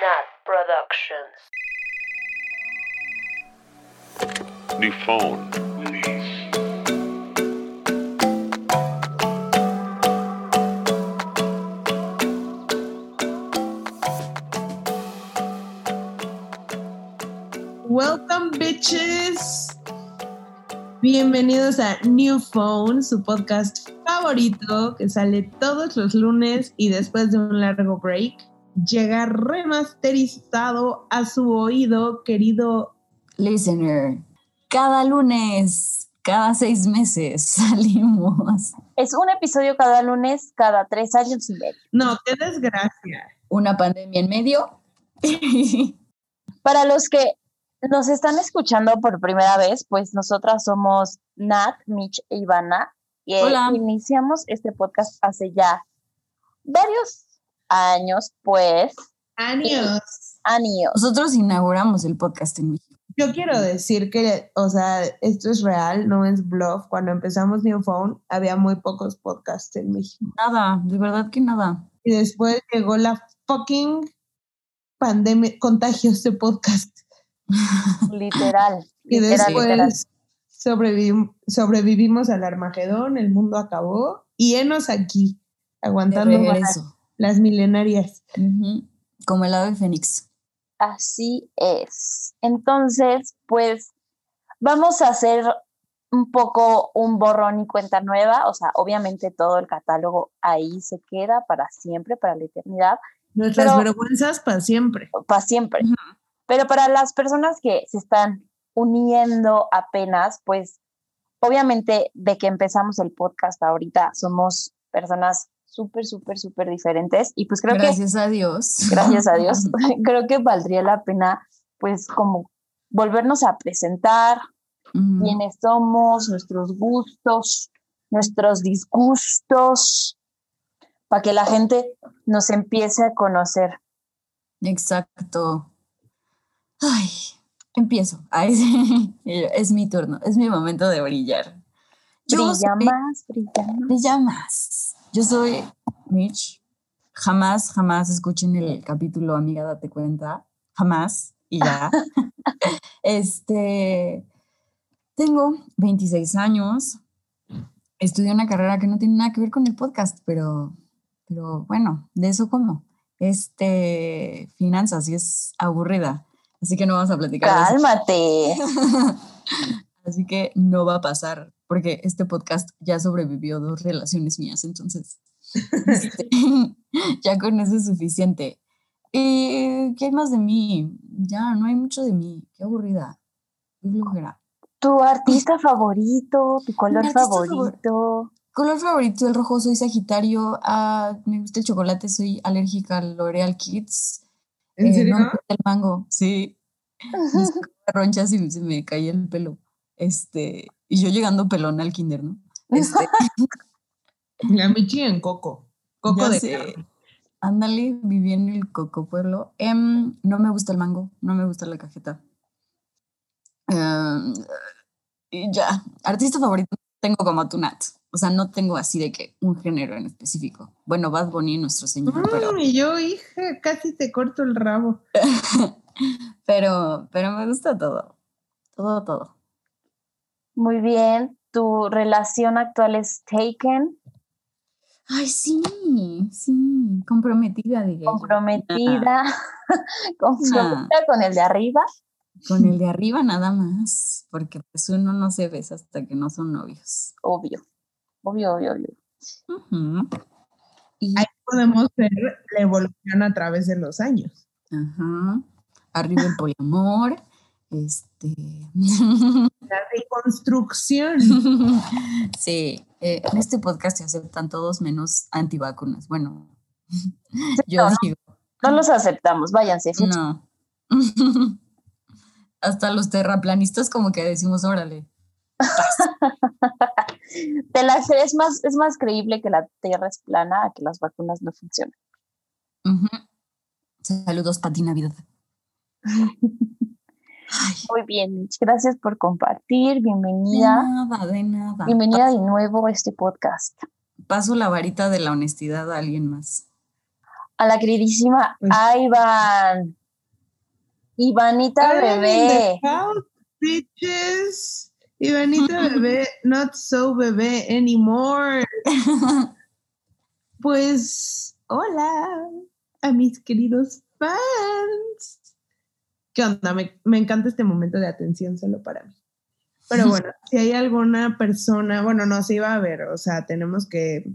Nat Productions. New phone. Welcome, bitches. Bienvenidos a New Phone, su podcast favorito que sale todos los lunes y después de un largo break llega remasterizado a su oído, querido. Listener, cada lunes, cada seis meses salimos. Es un episodio cada lunes, cada tres años y medio. No, qué desgracia. Una pandemia en medio. Para los que nos están escuchando por primera vez, pues nosotras somos Nat, Mitch e Ivana. Y Hola. iniciamos este podcast hace ya varios años, pues, Años. años. Nosotros inauguramos el podcast en México. Yo quiero decir que, o sea, esto es real, no es bluff. Cuando empezamos New Phone había muy pocos podcasts en México. Nada, de verdad que nada. Y después llegó la fucking pandemia, contagios de podcast. Literal. Y literal, después literal. sobrevivimos al Armagedón, el mundo acabó y enos aquí, De aguantando vara, regreso. Las milenarias. Como el ave fénix. Así es. Entonces, pues vamos a hacer un poco un borrón y cuenta nueva. O sea, obviamente todo el catálogo ahí se queda para siempre, para la eternidad, Nuestras Pero- vergüenzas para siempre. para siempre. Pero para las personas que se están uniendo apenas, pues obviamente de que empezamos el podcast ahorita somos personas súper, súper, súper diferentes y pues creo que Gracias a Dios. gracias a Dios, creo que valdría la pena pues como volvernos a presentar quiénes somos, nuestros gustos, nuestros disgustos, para que la gente nos empiece a conocer. Exacto. Ay, empiezo. Ay, sí. Es mi turno, es mi momento de brillar. Yo Brilla soy- más, brilla más. Brilla más. Yo soy Mitch. Jamás, jamás escuchen el capítulo Amiga, date cuenta. Jamás. Y ya. este. Tengo 26 años. Estudié una carrera que no tiene nada que ver con el podcast, pero, pero bueno, de eso como. Este, finanzas, y es aburrida. Así que no vamos a platicar de eso. Cálmate. Así que no va a pasar, porque este podcast ya sobrevivió dos relaciones mías, entonces este, ya con eso es suficiente. ¿Y qué hay más de mí? Ya, no hay mucho de mí. Qué aburrida. Qué flojera. Tu artista favorito, tu color favorito. Color favorito, el rojo, soy Sagitario. Ah, me gusta el chocolate, soy alérgica al L'Oreal Kids. ¿En Eh, serio? no me gusta el mango, sí. Me saco ronchas y se me caía el pelo. Este, y yo llegando pelón al kinder, ¿no? Este, La Michi en Coco. Coco Ya de sé. Ándale, viví en el Coco Pueblo. Em, no me gusta el mango, no me gusta la cajeta. Em, y ya, artista favorito tengo como tu Nat. O sea, no tengo así de que un género en específico. Bueno, Bad Bunny, nuestro señor, pero, Mm, y yo, hija, casi te corto el rabo. pero, pero me gusta todo. Todo, todo. Muy bien. Tu relación actual es Taken, Ay, sí, sí, comprometida, diría comprometida, comprometida con el de arriba. Con el de arriba nada más, porque pues uno no se besa hasta que no son novios. Obvio, obvio, obvio, obvio. Y Ahí podemos ver la evolución a través de los años. Ajá. Arriba el poliamor. Este. La reconstrucción. sí, eh, en este podcast se aceptan todos menos antivacunas. Bueno, yo no, digo, No los aceptamos, váyanse. fuchi. no. Hasta los terraplanistas, como que decimos, órale. Te la es más, es más creíble que la Tierra es plana a que las vacunas no funcionan. Saludos, Pati Navidad. Ay, Muy bien, Mitch. Gracias por compartir. de Bienvenida. nada, de nada. Bienvenida de nuevo a este podcast. Paso la varita de la honestidad a alguien más. a la queridísima Pues- Iván. Ivanita bebé. house, bitches. Ivanita bebé, not so bebé anymore. Pues, hola a mis queridos fans. ¿Qué onda? Me, me encanta este momento de atención solo para mí. Pero bueno, si hay alguna persona, bueno, no se iba a ver, o sea, tenemos que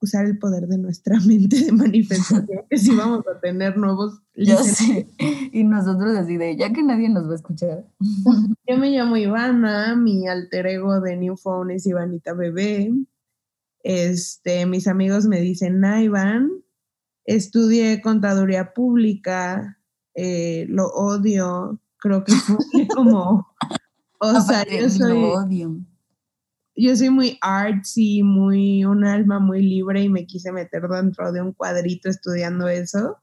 usar el poder de nuestra mente de manifestación, que si vamos a tener nuevos listeners. sé. Y nosotros así de, ya que nadie nos va a escuchar. Yo me llamo Ivana, mi alter ego de New Phone es Ivanita Bebé. Este, mis amigos me dicen Ivan. Estudié contaduría pública, eh, lo odio, creo que fue como, o sea, yo lo soy, odio. yo soy muy artsy, muy, un alma muy libre y me quise meter dentro de un cuadrito estudiando eso,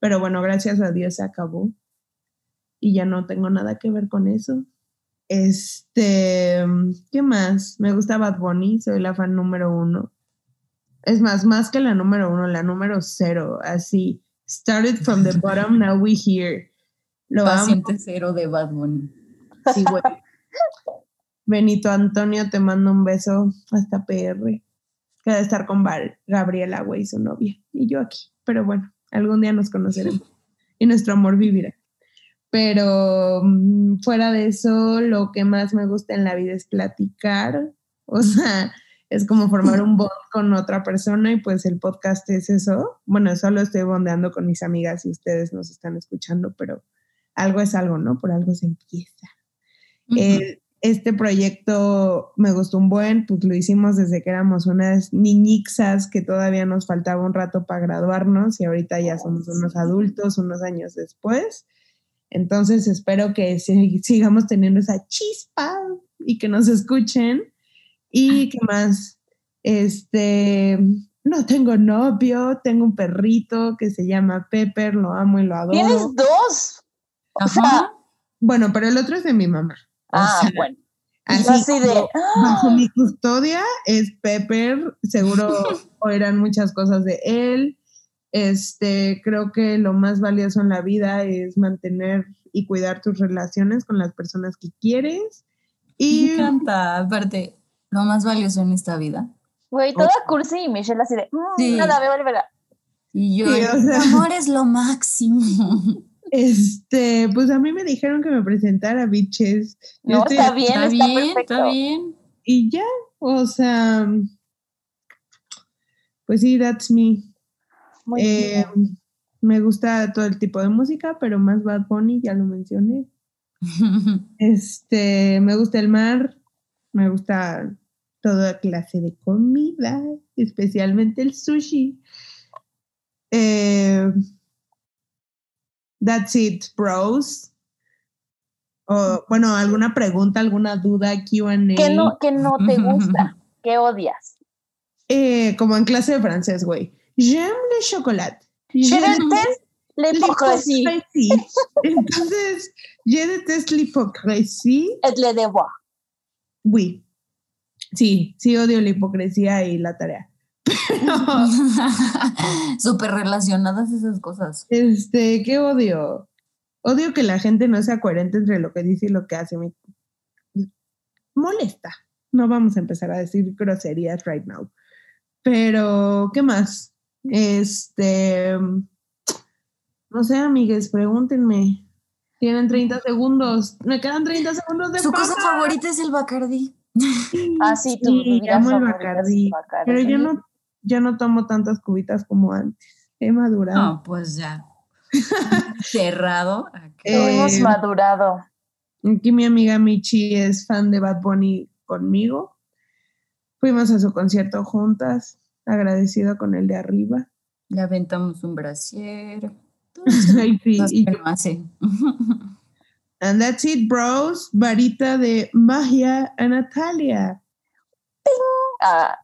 pero bueno, gracias a Dios se acabó y ya no tengo nada que ver con eso. Este, ¿qué más? Me gusta Bad Bunny, soy la fan número uno. Es más, más que la número uno, la número cero, así. Started from the bottom, now we here. Lo amo. Paciente cero de Bad Bunny. Sí, güey. Benito Antonio, te mando un beso hasta PR. Que debe estar con Val- Gabriela, güey, su novia. Y yo aquí. Pero bueno, algún día nos conoceremos. Y nuestro amor vivirá. Pero mm, fuera de eso, lo que más me gusta en la vida es platicar. O sea, es como formar un bond con otra persona y pues el podcast es eso. Bueno, solo estoy bondeando con mis amigas y ustedes nos están escuchando, pero algo es algo, ¿no? Por algo se empieza. Eh, este proyecto me gustó un buen, pues lo hicimos desde que éramos unas niñixas que todavía nos faltaba un rato para graduarnos y ahorita ya somos unos adultos unos años después. Entonces espero que si- sigamos teniendo esa chispa y que nos escuchen. ¿Y qué más? Este, no tengo novio, tengo un perrito que se llama Pepper, lo amo y lo adoro. Tienes dos. O sea. Bueno, pero el otro es de mi mamá. O ah, sea, bueno. Así, así de, como bajo ¡ah! mi custodia es Pepper, seguro oirán muchas cosas de él. Este, creo que lo más valioso en la vida es mantener y cuidar tus relaciones con las personas que quieres. Me Y encanta. Aparte, lo más valioso en esta vida. Güey, toda cursi y Michelle así de, "Mm, Sí. nada, me vale verga". Y yo, Sí, o el sea. amor es lo máximo. este, pues a mí me dijeron que me presentara bitches. Yo No, estoy- está bien, está está, bien, perfecto. está bien. Y ya, o sea, pues sí, that's me. Muy Eh, bien. me gusta todo el tipo de música, pero más Bad Bunny, ya lo mencioné. Este, me gusta el mar, me gusta toda clase de comida, especialmente el sushi. Eh, that's it, bros. O, bueno, alguna pregunta, alguna duda, QA. ¿Qué no, que no te gusta? ¿Qué odias? Eh, como en clase de francés, güey. J'aime le chocolat. L'hypocrisie l'hypocrisie. Entonces, je déteste l'hypocrisie. et le devoir. Oui. Sí, sí odio la hipocresía y la tarea. Pero, Súper relacionadas esas cosas. este, ¿qué odio? Odio que la gente no sea coherente entre lo que dice y lo que hace. Me molesta. No vamos a empezar a decir groserías right now. Pero, ¿qué más? Este, no sé, amigues, pregúntenme. Tienen 30 segundos. Me quedan 30 segundos de Su cosa favorita es el Bacardi. Ah, sí, amo el Bacardí, Bacardí. Pero yo no, ya no tomo tantas cubitas como antes. He madurado. No, pues ya. Cerrado. Eh, Hemos madurado. Aquí mi amiga Michi es fan de Bad Bunny conmigo. Fuimos a su concierto juntas, agradecido con el de arriba. Le aventamos un brasier. Ay, sí, Cosas y que yo-. and that's it, bros. Varita de magia a Natalia. Ah,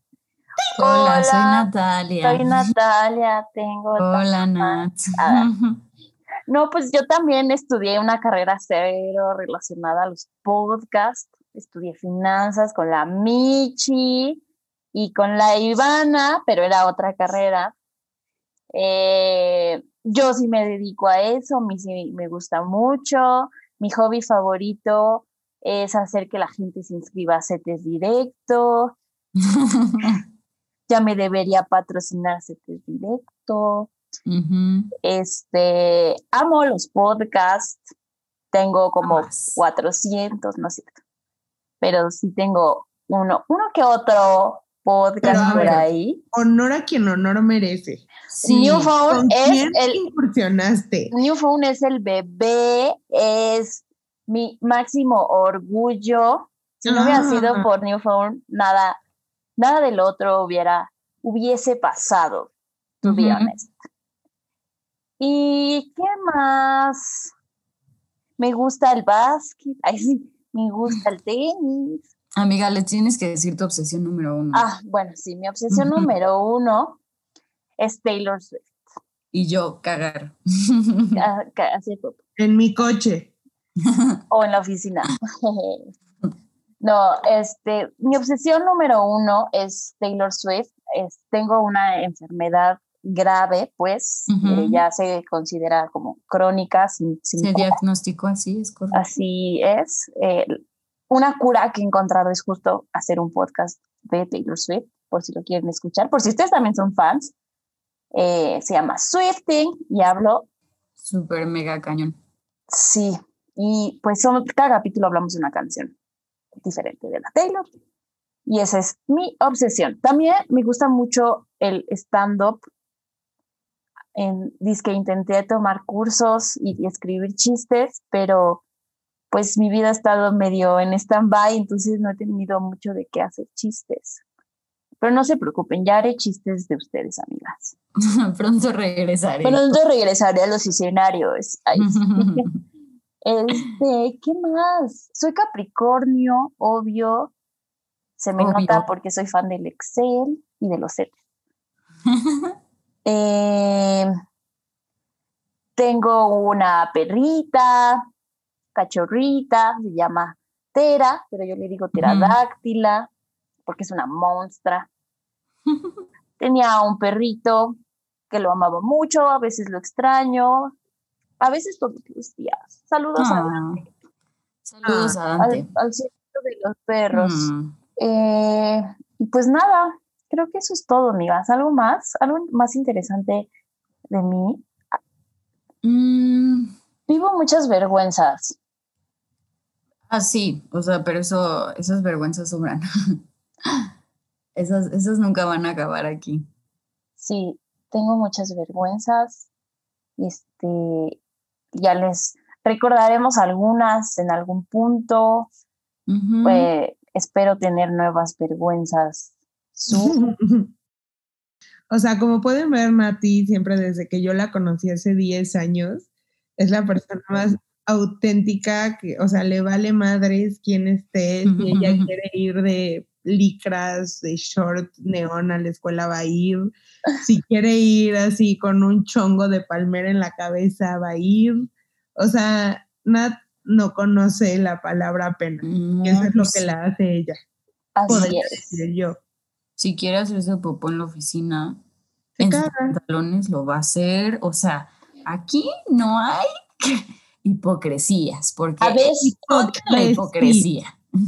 Hola, soy Hola, Natalia. soy Natalia, tengo... Hola, Nat. Ah. No, pues yo también estudié una carrera cero relacionada a los podcasts. Estudié finanzas con la Michi y con la Ivana, pero era otra carrera. Eh, yo sí me dedico a eso, a mí sí me gusta mucho. Mi hobby favorito es hacer que la gente se inscriba a CETES directo. ya me debería patrocinar CETES directo. Este, amo los podcasts. Tengo como 400, no sé. Pero sí tengo uno, uno que otro podcast por ahí. Honor a quien honor merece. Sí. New Phone es el. incursionaste? New Phone es el bebé, es mi máximo orgullo. Si no hubiera sido ah. por New Phone, nada, nada del otro hubiera, hubiese pasado, to be honest. ¿Y qué más? Me gusta el básquet, ay sí, me gusta el tenis. Amiga, le tienes que decir tu obsesión número uno. Ah, bueno, sí, mi obsesión número uno es Taylor Swift. Y yo cagar. Así En mi coche. o en la oficina. no, este, mi obsesión número uno es Taylor Swift. Es, tengo una enfermedad grave, pues, ya se considera como crónica. Sin, se diagnosticó así, es correcto. Así es. Eh, una cura que he encontrado es justo hacer un podcast de Taylor Swift, por si lo quieren escuchar, por si ustedes también son fans. Eh, se llama Swifting y hablo. Súper mega cañón. Sí, y pues son, cada capítulo hablamos de una canción diferente de la Taylor. Y esa es mi obsesión. También me gusta mucho el stand-up. En, dice que intenté tomar cursos y escribir chistes, pero pues mi vida ha estado medio en stand-by, entonces no he tenido mucho de qué hacer chistes. Pero no se preocupen, ya haré chistes de ustedes, amigas. Pronto regresaré. Pronto regresaré a los escenarios. este, ¿qué más? Soy Capricornio, obvio. Se me nota porque soy fan del Excel y de los seres. Eh, tengo una perrita, cachorrita, se llama Tera, pero yo le digo pterodáctila porque es una monstrua. Tenía un perrito que lo amaba mucho, a veces lo extraño, a veces todos los días. Saludos a ah. Dante. Saludos a Dante. Al, centro de los perros. Mm. Eh, y pues nada, creo que eso es todo, amigas. ¿Algo más? ¿Algo más interesante de mí? Mm. Vivo muchas vergüenzas. Ah, sí, o sea, pero eso, esas vergüenzas sobran. esas, esas nunca van a acabar aquí. Sí, tengo muchas vergüenzas. Este, ya les recordaremos algunas en algún punto. Pues, espero tener nuevas vergüenzas. o sea, como pueden ver, Mati, siempre desde que yo la conocí hace 10 años, es la persona más auténtica, que, o sea, le vale madres quién esté, si ella quiere ir de licras, de short neón a la escuela va a ir, si quiere ir así con un chongo de palmera en la cabeza va a ir, o sea, Nat no conoce la palabra pena, eso es lo que la hace ella. Así es. Decir yo. Si quiere hacerse popó en la oficina, en sus pantalones lo va a hacer, o sea, aquí no hay hipocresías, porque a veces la hipocresía.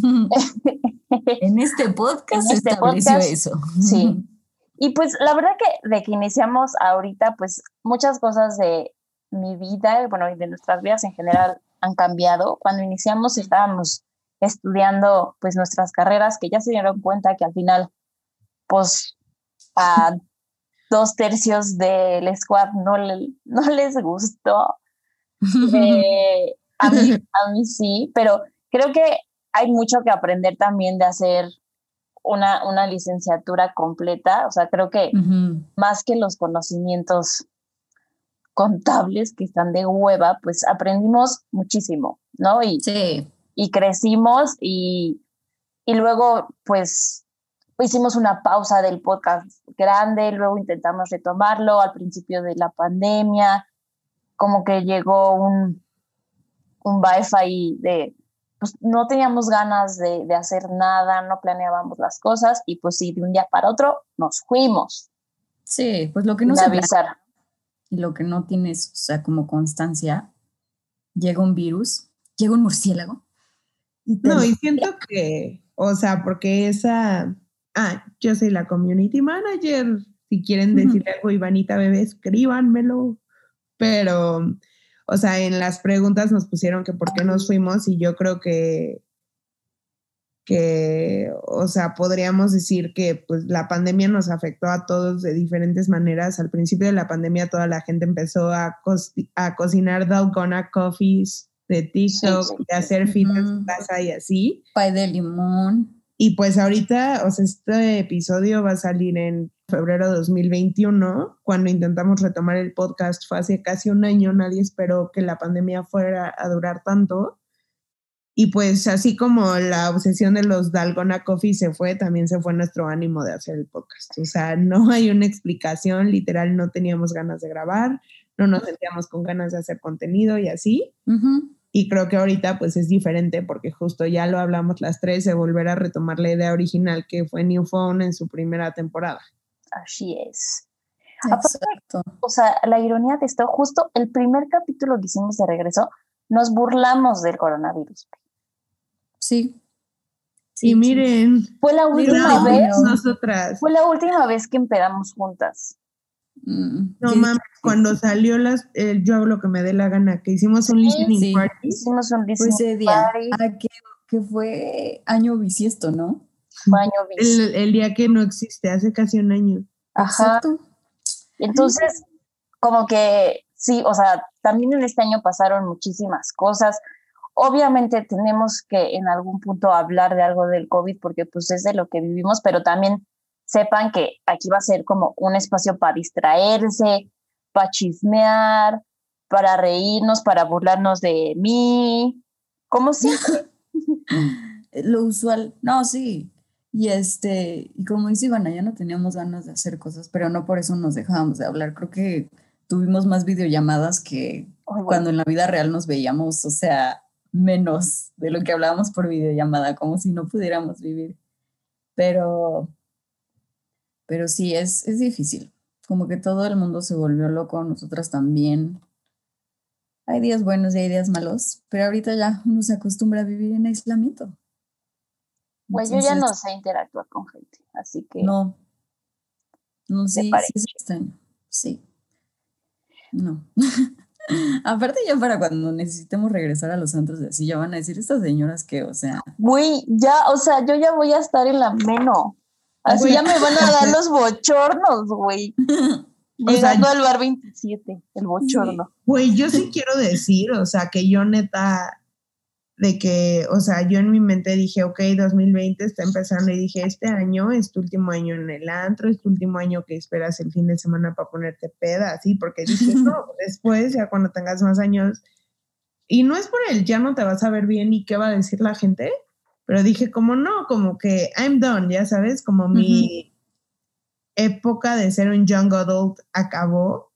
en este podcast se este estableció eso. Sí. Y pues la verdad que de que iniciamos ahorita, pues muchas cosas de mi vida, bueno, y de nuestras vidas en general han cambiado. Cuando iniciamos estábamos estudiando pues nuestras carreras que ya se dieron cuenta que al final pues a dos tercios del squad no, no les gustó eh, a, mí, a mí sí, pero creo que hay mucho que aprender también de hacer una, una licenciatura completa. O sea, creo que más que los conocimientos contables que están de hueva, pues aprendimos muchísimo, ¿no? Y, y crecimos y, y luego, pues, hicimos una pausa del podcast grande, luego intentamos retomarlo al principio de la pandemia, como que llegó un, un Wi-Fi de, pues no teníamos ganas de, de, hacer nada, no planeábamos las cosas y pues sí, de un día para otro nos fuimos. Sí, pues lo que nos avisar. y lo que no tienes, o sea, como constancia, llega un virus, llega un murciélago. no, y siento que, o sea, porque esa, ah, yo soy la community manager, si quieren decirle algo, Ivanita Bebé, escríbanmelo, pero, o sea, en las preguntas nos pusieron que por qué nos fuimos y yo creo que que, o sea, podríamos decir que pues la pandemia nos afectó a todos de diferentes maneras. Al principio de la pandemia toda la gente empezó a, a cocinar dalgona coffees de TikTok, de hacer fit en casa y así. Pay de limón. Y pues ahorita, o sea, este episodio va a salir en febrero de 2021, cuando intentamos retomar el podcast fue hace casi un año, nadie esperó que la pandemia fuera a durar tanto. Y pues así como la obsesión de los Dalgona Coffee se fue, también se fue nuestro ánimo de hacer el podcast. O sea, no hay una explicación, literal no teníamos ganas de grabar, no nos sentíamos con ganas de hacer contenido y así. Y creo que ahorita pues es diferente porque justo ya lo hablamos las tres de volver a retomar la idea original que fue New Phone en su primera temporada. Así es. Exacto. o sea, la ironía de esto, justo el primer capítulo que hicimos de regreso, nos burlamos del coronavirus. Sí. y miren, fue la última vez. Nosotras. Fue la última vez que empedamos juntas. Mm, no mames, cuando salió las, yo hago lo que me dé la gana, que hicimos un listening party. Hicimos un listening party. Ah, que, fue año bisiesto, ¿no? Fue año bisiesto. El, día que no existe, hace casi un año. Ajá. Entonces, como que sí, o sea, también en este año pasaron muchísimas cosas. Obviamente tenemos que en algún punto hablar de algo del COVID porque pues es de lo que vivimos, pero también sepan que aquí va a ser como un espacio para distraerse, para chismear, para reírnos, para burlarnos de mí, como siempre. Lo usual, no, sí. Y este, y como dice Ivana, ya no teníamos ganas de hacer cosas, pero no por eso nos dejábamos de hablar. Creo que tuvimos más videollamadas que cuando en la vida real nos veíamos, o sea, menos de lo que hablábamos por videollamada, como si no pudiéramos vivir. Pero, pero sí, es, es difícil. Como que todo el mundo se volvió loco, nosotras también. Hay días buenos y hay días malos, pero ahorita ya uno se acostumbra a vivir en aislamiento. Pues yo ya no sé interactuar con gente, así que. No. No, sí, sí es extraño. Sí. No. Aparte ya para cuando necesitemos regresar a los antros de así, ya van a decir estas señoras que, o sea... Güey, ya, o sea, yo ya voy a estar en la meno. Así ya me van a dar los bochornos, güey. Llegando al bar 27, el bochorno. Güey, yo sí quiero decir, o sea, que yo neta de que, o sea, yo en mi mente dije, ok, 2020 está empezando y dije, este año es tu último año en el antro, es tu último año que esperas el fin de semana para ponerte peda, así, porque dije, no, después, ya cuando tengas más años, y no es por el ya no te vas a ver bien y qué va a decir la gente, pero dije, como no, como que I'm done, ya sabes, como mi época de ser un young adult acabó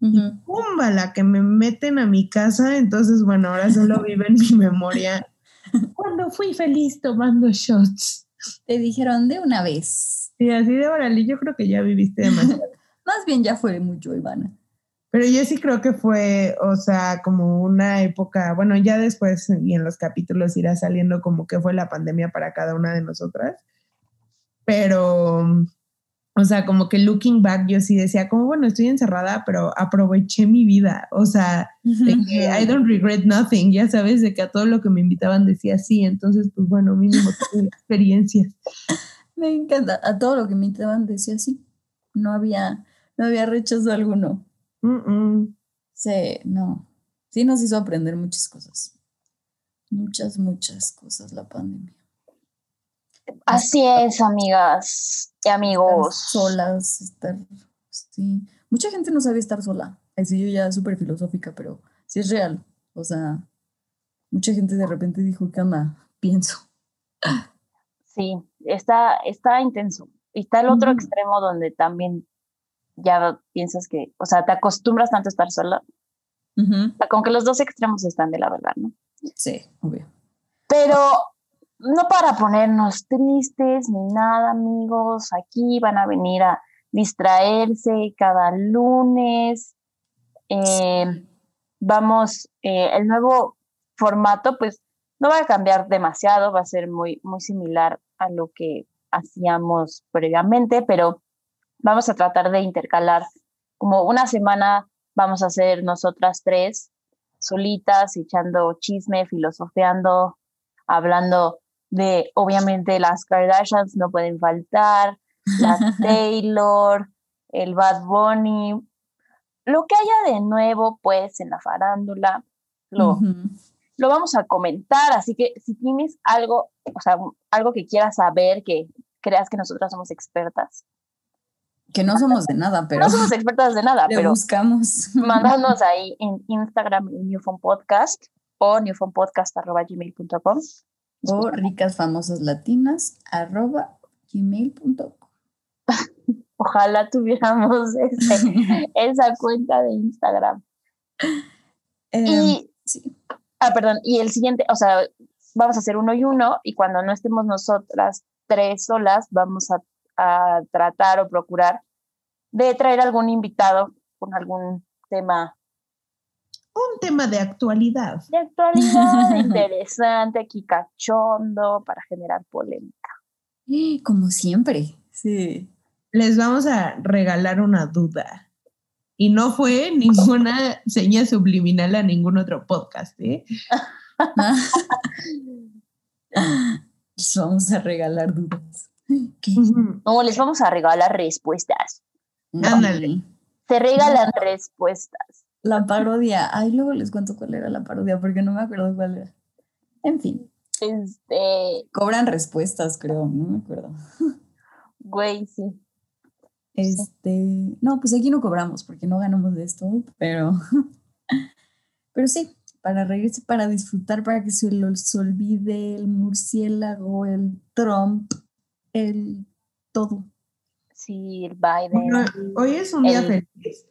pumba, la que me meten a mi casa, entonces bueno, ahora solo vive en mi memoria. Cuando fui feliz tomando shots. Te dijeron de una vez. Sí, así de órale, yo creo que ya viviste demasiado. Más bien ya fue mucho, Ivana. Pero yo sí creo que fue, o sea, como una época, bueno, ya después y en los capítulos irá saliendo como que fue la pandemia para cada una de nosotras. Pero o sea, como que looking back, yo sí decía, como bueno, estoy encerrada, pero aproveché mi vida. O sea, de que I don't regret nothing, ya sabes, de que a todo lo que me invitaban decía sí. Entonces, pues bueno, mínimo tuve experiencias. Me encanta. A todo lo que me invitaban decía sí. No había, no había rechazo alguno. Sí, no. Sí nos hizo aprender muchas cosas. Muchas, muchas cosas la pandemia. Así es, amigas y amigos. solas, estar, sí. Mucha gente no sabe estar sola. Así yo ya súper filosófica, pero sí es real. O sea, mucha gente de repente dijo, ¿qué onda? Pienso. Sí, está, está intenso. Y está el otro extremo donde también ya piensas que, o sea, te acostumbras tanto a estar sola. Con que los dos extremos están de la verdad, ¿no? Sí, obvio. Pero no para ponernos tristes ni nada, amigos. Aquí van a venir a distraerse cada lunes Eh, vamos, eh, el nuevo formato, pues no va a cambiar demasiado, va a ser muy, muy similar a lo que hacíamos previamente, pero vamos a tratar de intercalar. Como una semana vamos a hacer nosotras tres solitas, echando chisme, filosofeando, hablando de, obviamente, las Kardashians no pueden faltar, la Taylor, el Bad Bunny, lo que haya de nuevo, pues, en la farándula, lo, lo vamos a comentar, así que si tienes algo, o sea, algo que quieras saber, que creas que nosotras somos expertas. Que no somos de nada, pero No somos expertas de nada, pero buscamos. mándanos ahí en Instagram en Newfound Podcast o newfoundpodcast.gmail.com. O ricas famosas latinas arroba gmail.com. Ojalá tuviéramos ese- esa cuenta de Instagram. Em, Y, sí. ah, perdón, y el siguiente, o sea, vamos a hacer uno y uno, y cuando no estemos nosotras tres solas, vamos a, a tratar o procurar de traer algún invitado con algún tema Un tema de actualidad. de actualidad interesante, aquí cachondo, para generar polémica. Como siempre. Sí. Les vamos a regalar una duda. Y no fue ninguna seña subliminal a ningún otro podcast, ¿eh? Les vamos a regalar dudas. ¿Qué? No, les vamos a regalar respuestas. Ándale. Se regalan respuestas. La parodia. Ay, luego les cuento cuál era la parodia porque no me acuerdo cuál era. En fin, Este, cobran respuestas, creo, no me acuerdo. güey, sí. Este, no, pues aquí no cobramos porque no ganamos de esto, pero, pero sí, para reírse, para disfrutar, para que se les olvide el murciélago, el Trump, el todo. Sí, el Biden. Bueno, hoy es un día El- feliz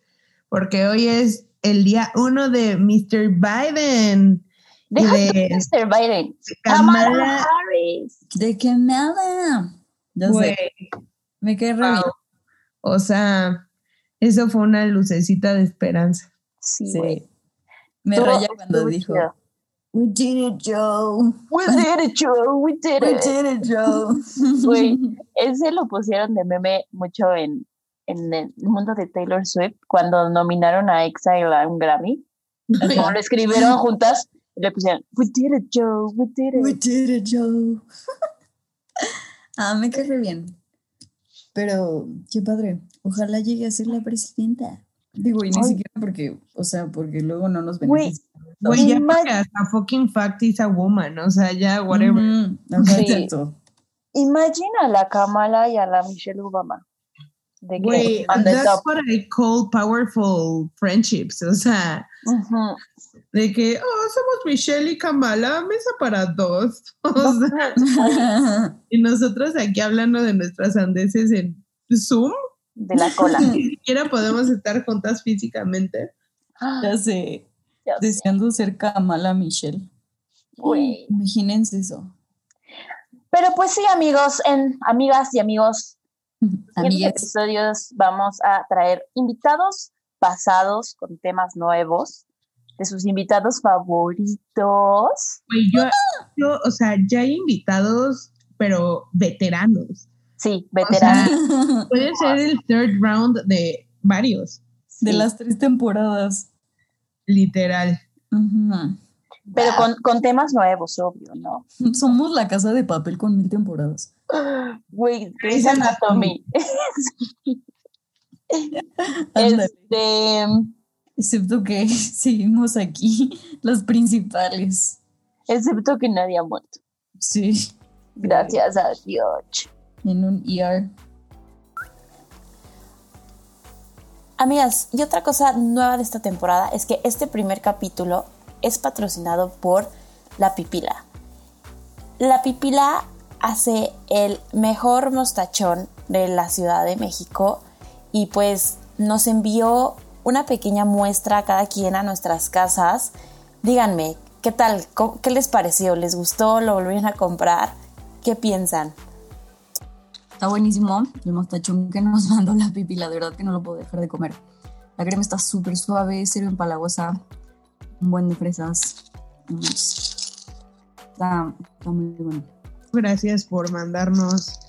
porque hoy es el día uno de Mr. Biden Deja de Mr. Biden. Kamala Kamala. Harris. ¿De sé, me quedé wow. bien. O sea, eso fue una lucecita de esperanza. Sí. Me raya cuando dijo, chido. We did it, Joe. We did it, Joe. We did We it. did it, Joe. Güey, ese lo pusieron de meme mucho en, en el mundo de Taylor Swift cuando nominaron a Exile a un Grammy. Como lo escribieron juntas, le pusieron We did it, Joe. We did We it. did it, Joe. ah, me cae bien. Pero, qué padre. Ojalá llegue a ser la presidenta. Digo, y ni Ay. siquiera porque, o sea, porque luego no nos beneficia. Güey, ya hasta fucking fact is a woman, o sea, ya whatever. Sí. Imagina a la Kamala y a la Michelle Obama. De que Güey, on the that's top. what I call powerful friendships, o sea, de que, oh, somos Michelle y Kamala, mesa para dos. O sea, y nosotros aquí hablando de nuestras andeses en Zoom, De la cola. ni siquiera podemos estar juntas físicamente. ya sé. Deseando ser Kamala Michelle. güey. Imagínense eso. Pero pues sí, amigos, en, amigas y amigos, en episodios vamos a traer invitados pasados con temas nuevos de sus invitados favoritos. Yo, yo, o sea, ya hay invitados, pero veteranos. Sí, veteranos. Puede ser el third round de varios, De las tres temporadas. Literal. Pero con, con temas nuevos, obvio, ¿no? Somos la casa de papel con mil temporadas. Güey, Grey's Anatomy. Este, Excepto que seguimos aquí, las principales. excepto que nadie ha muerto. Sí, Gracias a Dios. en un ER. Amigas, y otra cosa nueva de esta temporada es que este primer capítulo es patrocinado por La Pipila. La Pipila hace el mejor mostachón de la Ciudad de México y pues nos envió una pequeña muestra a cada quien a nuestras casas. Díganme, ¿qué tal? ¿Cómo- ¿Qué les pareció? ¿Les gustó? ¿Lo volvieron a comprar? ¿Qué piensan? Está buenísimo el mostachón que nos mandó la pipila, de verdad que no lo puedo dejar de comer. La crema está súper suave, cero empalagosa, un buen de fresas. Está, muy bueno. Gracias por mandarnos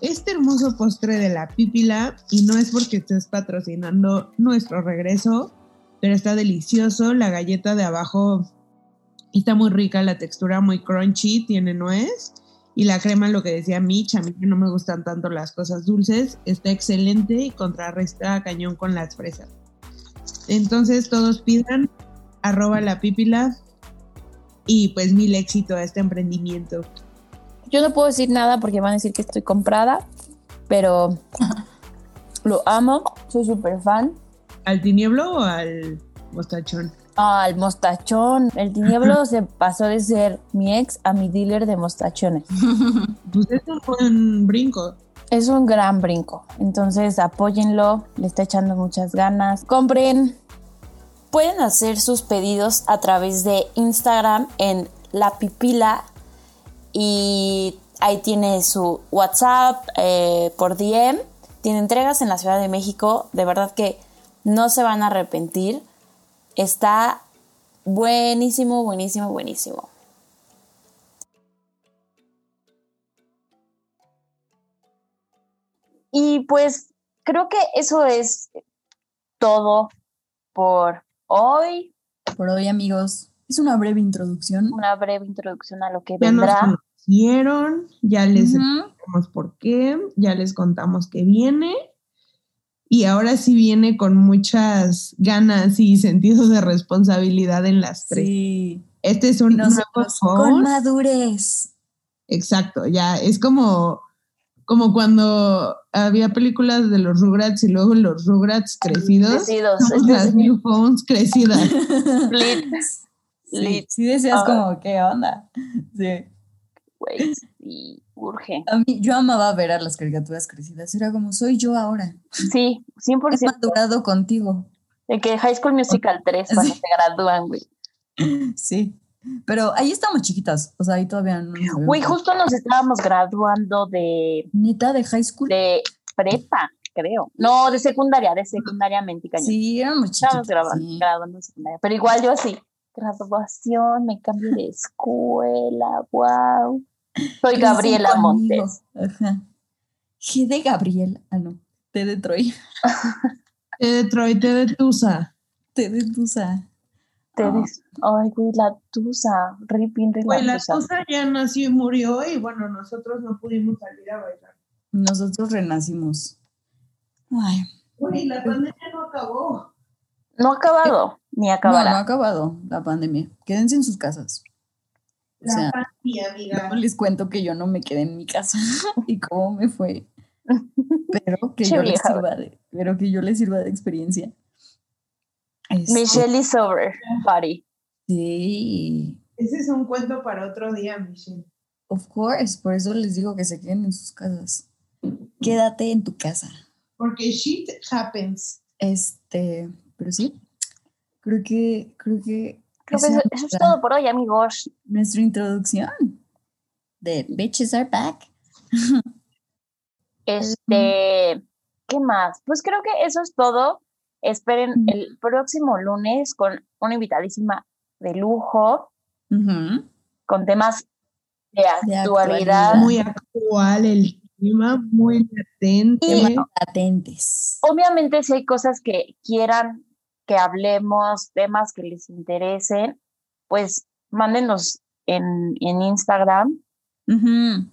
este hermoso postre de la pípila y no es porque estés patrocinando nuestro regreso, pero está delicioso. La galleta de abajo está muy rica, la textura muy crunchy, tiene nuez. Y la crema, lo que decía Mitch, a mí que no me gustan tanto las cosas dulces, está excelente y contrarresta cañón con las fresas. Entonces todos pidan arroba la pípila y pues mil éxito a este emprendimiento. Yo no puedo decir nada porque van a decir que estoy comprada, pero lo amo, soy súper fan. ¿Al tinieblo o al mostachón? Ah, el mostachón. El tinieblo se pasó de ser mi ex a mi dealer de mostachones. Pues es un buen brinco. Es un gran brinco. Entonces apóyenlo, le está echando muchas ganas. Compren. Pueden hacer sus pedidos a través de Instagram en La Pipila y ahí tiene su WhatsApp eh, por DM. Tiene entregas en la Ciudad de México. De verdad que no se van a arrepentir. Está buenísimo, buenísimo, buenísimo. Y pues creo que eso es todo por hoy. Por hoy, amigos, es una breve introducción. Una breve introducción a lo que Ya nos vendrá. conocieron, ya les explicamos por qué, ya les contamos que viene. Y ahora sí viene con muchas ganas y sentidos de responsabilidad en las tres. Sí. Este es un nuevo con madurez. Exacto, ya es como, como cuando había películas de los Rugrats y luego los Rugrats crecidos. Crecidos, las New Phones crecidas. Sí, sí decías Ah. como, ¿qué onda? Sí. güey, sí, urge. A mí, yo amaba ver a las caricaturas crecidas. Era como, soy yo ahora. Sí, He 100%. madurado contigo. De que High School Musical 3 cuando Sí. se gradúan, güey. Sí. Pero ahí estamos chiquitas. O sea, ahí todavía no. Güey, justo nos estábamos graduando de, Neta de high school. de prepa, creo. No, de secundaria, de secundaria menticaña. Sí, éramos chiquitas. Estábamos grabando, sí. graduando en secundaria. Pero igual yo así, graduación, me cambio de escuela, wow. Soy Gabriela. Montes. Ajá. G de Gabriel. Ah, no. T de Troy. Te de Troy, de Tusa. T de Tusa. Ah. des- Ay, güey, la tusa, ripin de Güey, la la tusa. Ya nació y murió y bueno, nosotros no pudimos salir a bailar. Nosotros renacimos. Ay, Güey, la pandemia no acabó. No ha acabado, ni no, acabará. no ha acabado la pandemia. Quédense en sus casas. O La sea, pandemia, amiga. No les cuento que yo no me quedé en mi casa y cómo me fue. Pero que yo les sirva de, pero que yo les sirva de experiencia. Este, Michelle is over, party. Sí, Ese es un cuento para otro día, Michelle. of course. Por eso les digo que se queden en sus casas. Quédate en tu casa. Porque shit happens. Este, pero sí. Creo que, creo que Creo que esa eso, es eso es nuestra- todo por hoy, amigos. nuestra introducción de Bitches Are Back. Este, ¿qué más? Pues creo que eso es todo. Esperen el próximo lunes con una invitadísima de lujo, con temas de De actualidad. actualidad. Muy actual el clima, muy latente. Y bueno, Atentes. Obviamente, si hay cosas que quieran que hablemos, temas que les interesen, pues mándenos en, en Instagram,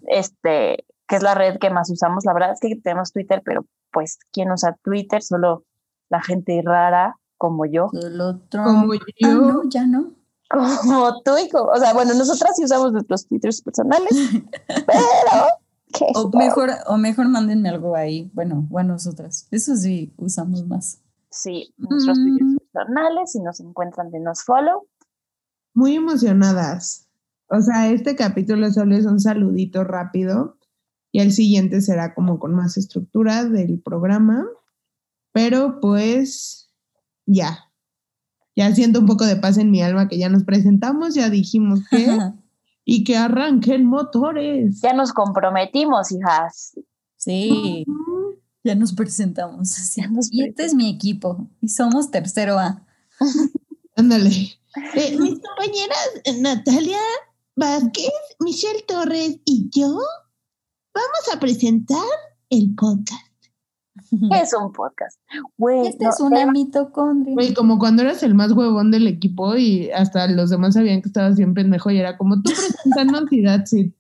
este, que es la red que más usamos. La verdad es que tenemos Twitter, pero pues, ¿quién usa Twitter? Solo la gente rara como yo, Solo Trump. Como Ah, yo. no, ya no. como tú y como, o sea, bueno, nosotras sí usamos nuestros Twitters personales, pero ¿qué O mejor, o mejor mándenme algo ahí. Bueno, bueno, nosotras. Eso sí usamos más. Sí, nuestros Mm. Twitters personales, si nos encuentran, denos follow. muy emocionadas. O sea, este capítulo solo es un saludito rápido y el siguiente será como con más estructura del programa. Pero pues ya. Ya siento un poco de paz en mi alma que ya nos presentamos, ya dijimos que y que arranquen motores. Ya nos comprometimos, hijas. sí. Ujú. Ya nos presentamos. Ya nos y este es mi equipo. Y somos tercero A. Ándale. Eh, mis compañeras Natalia Vázquez, Michelle Torres y yo vamos a presentar el podcast. Es un podcast. Güey, Este no, es una mitocondria. Güey, como cuando eras el más huevón del equipo y hasta los demás sabían que estabas bien pendejo y era como tú presentando that's it.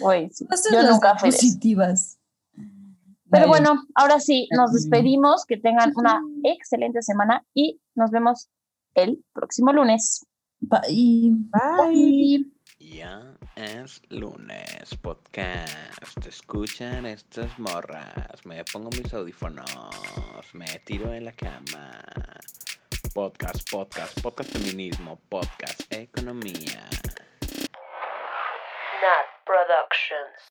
güey, sí. Yo las nunca fui positivas. Pero bueno, ahora sí, nos despedimos. Que tengan una excelente semana y nos vemos el próximo lunes. Bye. Bye. Ya es lunes, podcast. Escuchan estas morras. Me pongo mis audífonos. Me tiro en la cama. Podcast, podcast, podcast feminismo, podcast economía. Nat Productions.